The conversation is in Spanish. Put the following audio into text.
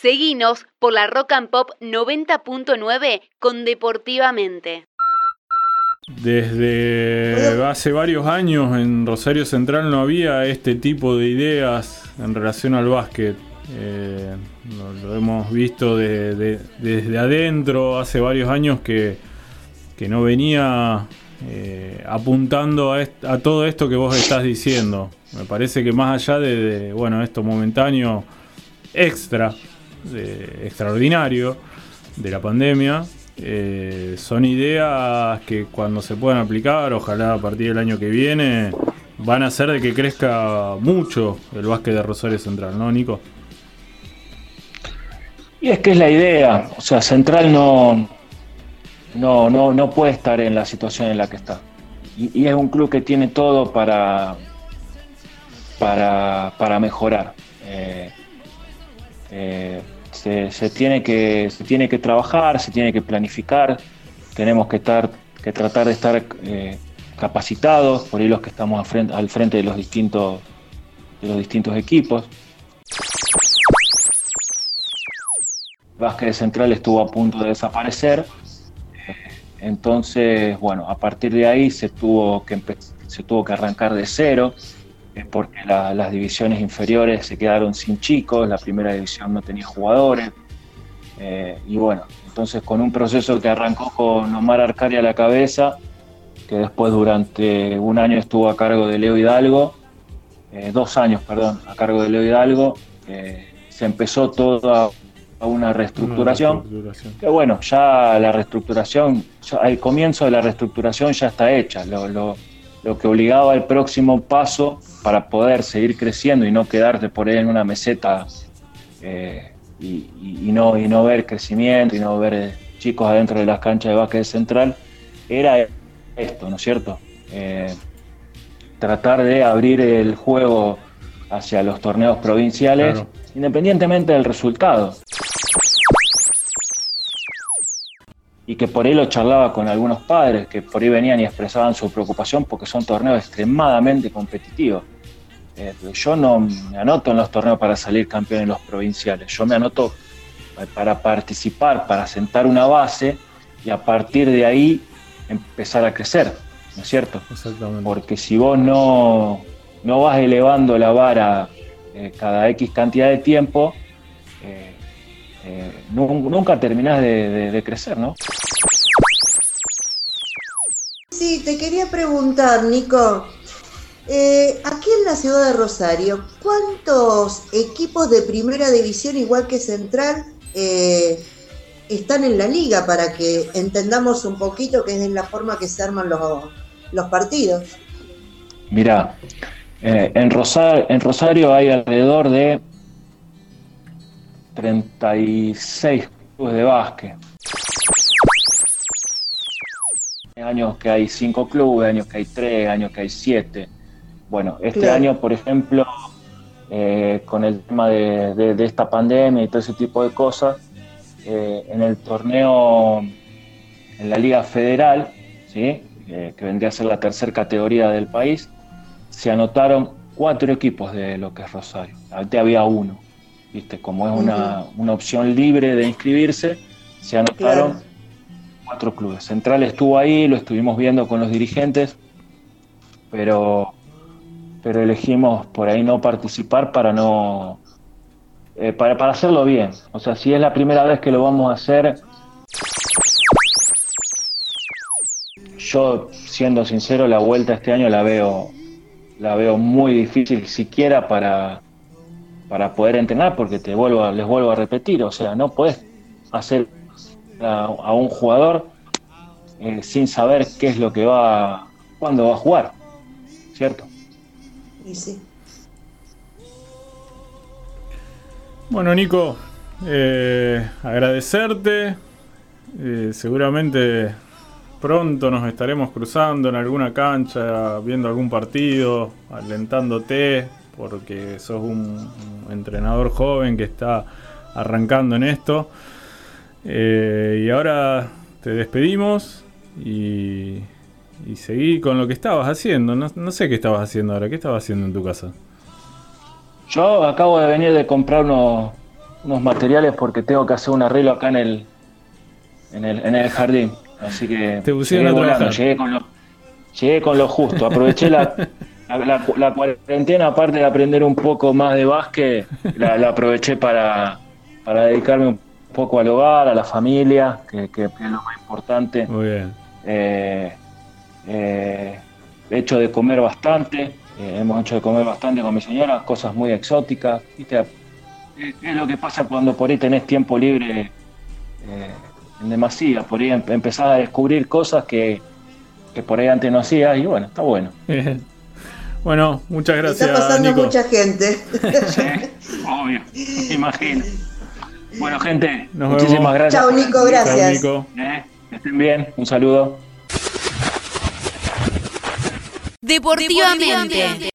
Seguinos por la Rock and Pop 90.9 con Deportivamente. Desde hace varios años en Rosario Central no había este tipo de ideas en relación al básquet. Eh, lo, hemos visto desde adentro hace varios años que, no venía eh, apuntando a, todo esto que vos estás diciendo. Me parece que más allá de, bueno, esto momentáneo extra, extraordinario de la pandemia, eh, son ideas que cuando se puedan aplicar, ojalá a partir del año que viene, van a hacer de que crezca mucho el básquet de Rosario Central, ¿no, Nico? Y es que es la idea, o sea, Central no, no, no, no puede estar en la situación en la que está. Y, es un club que tiene todo para, para, mejorar. Eh, eh, se, tiene que, se tiene que trabajar, se tiene que planificar, tenemos que, estar, que tratar de estar eh, capacitados, por ahí los que estamos al frente, de, los distintos, de los distintos equipos. Básquet central estuvo a punto de desaparecer, entonces, bueno, a partir de ahí se tuvo que, se tuvo que arrancar de cero es porque las divisiones inferiores se quedaron sin chicos, la primera división no tenía jugadores. Eh, y bueno, entonces con un proceso que arrancó con Omar Arcari a la cabeza, que después durante un año estuvo a cargo de Leo Hidalgo, eh, dos años, perdón, a cargo de Leo Hidalgo, eh, se empezó toda una reestructuración, Que bueno, ya la reestructuración, el comienzo de la reestructuración ya está hecha. lo, lo que obligaba al próximo paso para poder seguir creciendo y no quedarte por ahí en una meseta eh, y, no, y no ver crecimiento y no ver eh, chicos adentro de las canchas de básquet central, era esto, ¿no es cierto? Eh, tratar de abrir el juego hacia los torneos provinciales, independientemente del resultado. Y que por ahí lo charlaba con algunos padres que por ahí venían y expresaban su preocupación porque son torneos extremadamente competitivos. Eh, yo no me anoto en los torneos para salir campeón en los provinciales, yo me anoto para participar, para sentar una base y a partir de ahí empezar a crecer, ¿no es cierto? Exactamente. Porque si vos no, no vas elevando la vara eh, cada X cantidad de tiempo, eh, nunca terminás de crecer, ¿no? Sí, te quería preguntar, Nico. Eh, aquí en la ciudad de Rosario, ¿cuántos equipos de primera división, igual que Central, eh, están en la liga para que entendamos un poquito qué es la forma que se arman los, los partidos? Mira, eh, en, Rosario, en Rosario hay alrededor de 36 clubes de básquet años que hay cinco clubes, años que hay tres, años que hay siete. Bueno, este año, por ejemplo, eh, con el tema de, esta pandemia y todo ese tipo de cosas, eh, en el torneo, en la Liga Federal, ¿sí? Eh, que vendría a ser la tercera categoría del país, se anotaron cuatro equipos de lo que es Rosario. Antes había uno, ¿viste? Como es una, opción libre de inscribirse, se anotaron cuatro clubes. Central estuvo ahí, lo estuvimos viendo con los dirigentes, pero, pero elegimos por ahí no participar para no eh, para, para hacerlo bien. O sea, si es la primera vez que lo vamos a hacer, yo siendo sincero, la vuelta este año la veo la veo muy difícil siquiera para, para poder entrenar, porque te vuelvo les vuelvo a repetir, o sea, no puedes hacer a, un jugador eh, sin saber qué es lo que va, cuándo va a jugar, ¿cierto? Y sí. Bueno, Nico, eh, agradecerte. Eh, seguramente pronto nos estaremos cruzando en alguna cancha, viendo algún partido, alentándote, porque sos un entrenador joven que está arrancando en esto. Eh, y ahora te despedimos y, y, seguí con lo que estabas haciendo. No, sé qué estabas haciendo ahora. ¿Qué estabas haciendo en tu casa? Yo acabo de venir de comprar unos, unos materiales porque tengo que hacer un arreglo acá en el, en el, en el jardín. Así que Te pusieron llegué, a llegué con lo, llegué con lo justo. Aproveché la, la, la- la cuarentena, aparte de aprender un poco más de básquet, la, la aproveché para, para dedicarme un poco al hogar, a la familia, que, que es lo más importante. Muy bien. Eh, eh, he hecho de comer bastante, eh, hemos hecho de comer bastante con mi señora, cosas muy exóticas. ¿viste? Es lo que pasa cuando por ahí tenés tiempo libre eh, en demasía, por ahí em- empezás a descubrir cosas que, que por ahí antes no hacías y bueno, está bueno. Bien. Bueno, muchas gracias, Está pasando Nico. mucha gente. Sí, obvio, me imagino. Bueno, gente, Nos muchísimas vemos. gracias. Chao, Nico, Chao, gracias. Nico. Eh, que estén bien, un saludo. Deportivamente.